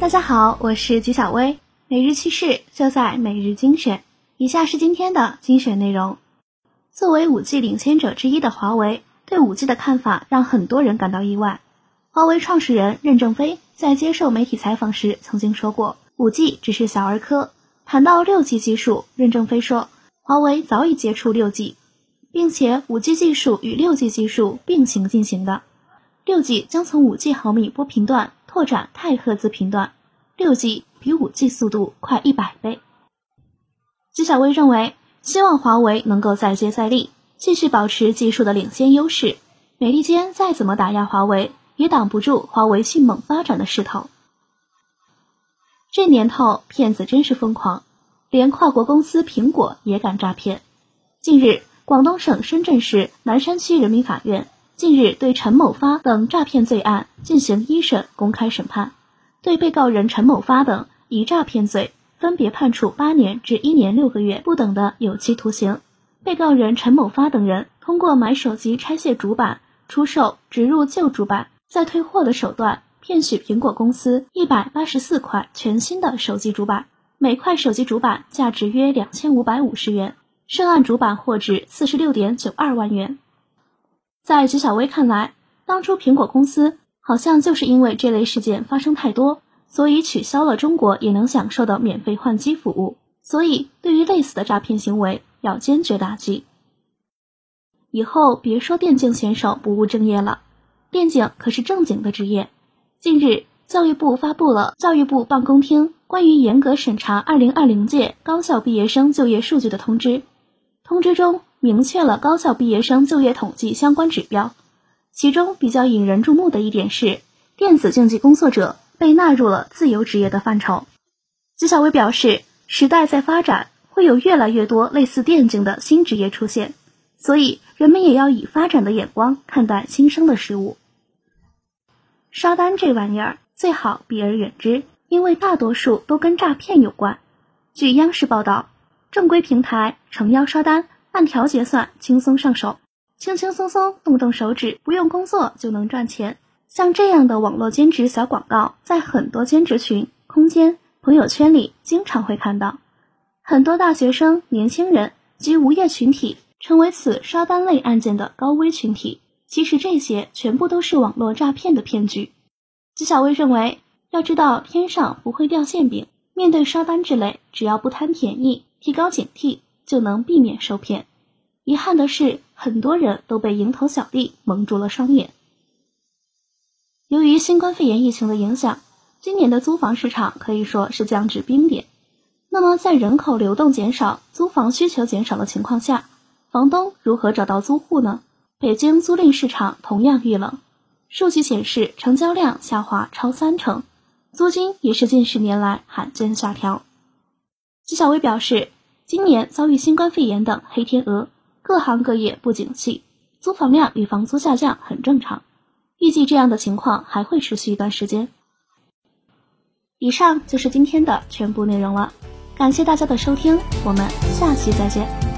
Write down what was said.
大家好，我是吉小薇，每日趋势就在每日精选。以下是今天的精选内容。作为五 G 领先者之一的华为，对五 G 的看法让很多人感到意外。华为创始人任正非在接受媒体采访时曾经说过，五 G 只是小儿科。谈到六 G 技术，任正非说，华为早已接触六 G，并且五 G 技术与六 G 技术并行进行的。六 G 将从五 G 毫米波频段。拓展太赫兹频段，六 G 比五 G 速度快一百倍。纪晓薇认为，希望华为能够再接再厉，继续保持技术的领先优势。美利坚再怎么打压华为，也挡不住华为迅猛发展的势头。这年头，骗子真是疯狂，连跨国公司苹果也敢诈骗。近日，广东省深圳市南山区人民法院。近日，对陈某发等诈骗罪案进行一审公开审判，对被告人陈某发等以诈骗罪分别判处八年至一年六个月不等的有期徒刑。被告人陈某发等人通过买手机拆卸主板、出售、植入旧主板再退货的手段，骗取苹果公司一百八十四块全新的手机主板，每块手机主板价值约两千五百五十元，涉案主板货值四十六点九二万元。在徐小薇看来，当初苹果公司好像就是因为这类事件发生太多，所以取消了中国也能享受的免费换机服务。所以，对于类似的诈骗行为，要坚决打击。以后别说电竞选手不务正业了，电竞可是正经的职业。近日，教育部发布了教育部办公厅关于严格审查二零二零届高校毕业生就业数据的通知，通知中。明确了高校毕业生就业统计相关指标，其中比较引人注目的一点是，电子竞技工作者被纳入了自由职业的范畴。纪晓薇表示，时代在发展，会有越来越多类似电竞的新职业出现，所以人们也要以发展的眼光看待新生的事物。刷单这玩意儿最好避而远之，因为大多数都跟诈骗有关。据央视报道，正规平台诚邀刷单。按条结算，轻松上手，轻轻松松动动手指，不用工作就能赚钱。像这样的网络兼职小广告，在很多兼职群、空间、朋友圈里经常会看到。很多大学生、年轻人及无业群体成为此刷单类案件的高危群体。其实这些全部都是网络诈骗的骗局。纪晓薇认为，要知道天上不会掉馅饼，面对刷单之类，只要不贪便宜，提高警惕。就能避免受骗。遗憾的是，很多人都被蝇头小利蒙住了双眼。由于新冠肺炎疫情的影响，今年的租房市场可以说是降至冰点。那么，在人口流动减少、租房需求减少的情况下，房东如何找到租户呢？北京租赁市场同样遇冷，数据显示，成交量下滑超三成，租金也是近十年来罕见下调。纪晓薇表示。今年遭遇新冠肺炎等黑天鹅，各行各业不景气，租房量与房租下降很正常。预计这样的情况还会持续一段时间。以上就是今天的全部内容了，感谢大家的收听，我们下期再见。